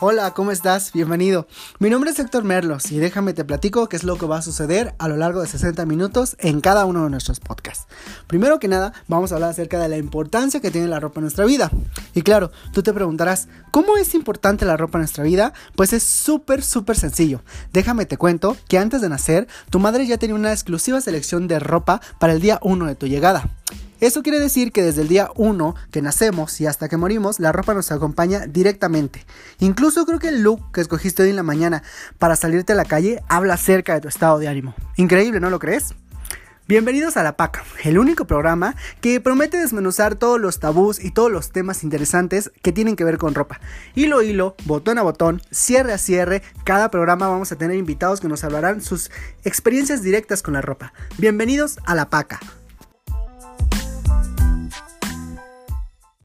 Hola, ¿cómo estás? Bienvenido. Mi nombre es Héctor Merlos y déjame te platico qué es lo que va a suceder a lo largo de 60 minutos en cada uno de nuestros podcasts. Primero que nada, vamos a hablar acerca de la importancia que tiene la ropa en nuestra vida. Y claro, tú te preguntarás, ¿cómo es importante la ropa en nuestra vida? Pues es súper, súper sencillo. Déjame te cuento que antes de nacer, tu madre ya tenía una exclusiva selección de ropa para el día 1 de tu llegada. Eso quiere decir que desde el día 1 que nacemos y hasta que morimos, la ropa nos acompaña directamente. Incluso creo que el look que escogiste hoy en la mañana para salirte a la calle habla acerca de tu estado de ánimo. Increíble, ¿no lo crees? Bienvenidos a La Paca, el único programa que promete desmenuzar todos los tabús y todos los temas interesantes que tienen que ver con ropa. Hilo a hilo, botón a botón, cierre a cierre, cada programa vamos a tener invitados que nos hablarán sus experiencias directas con la ropa. Bienvenidos a La Paca.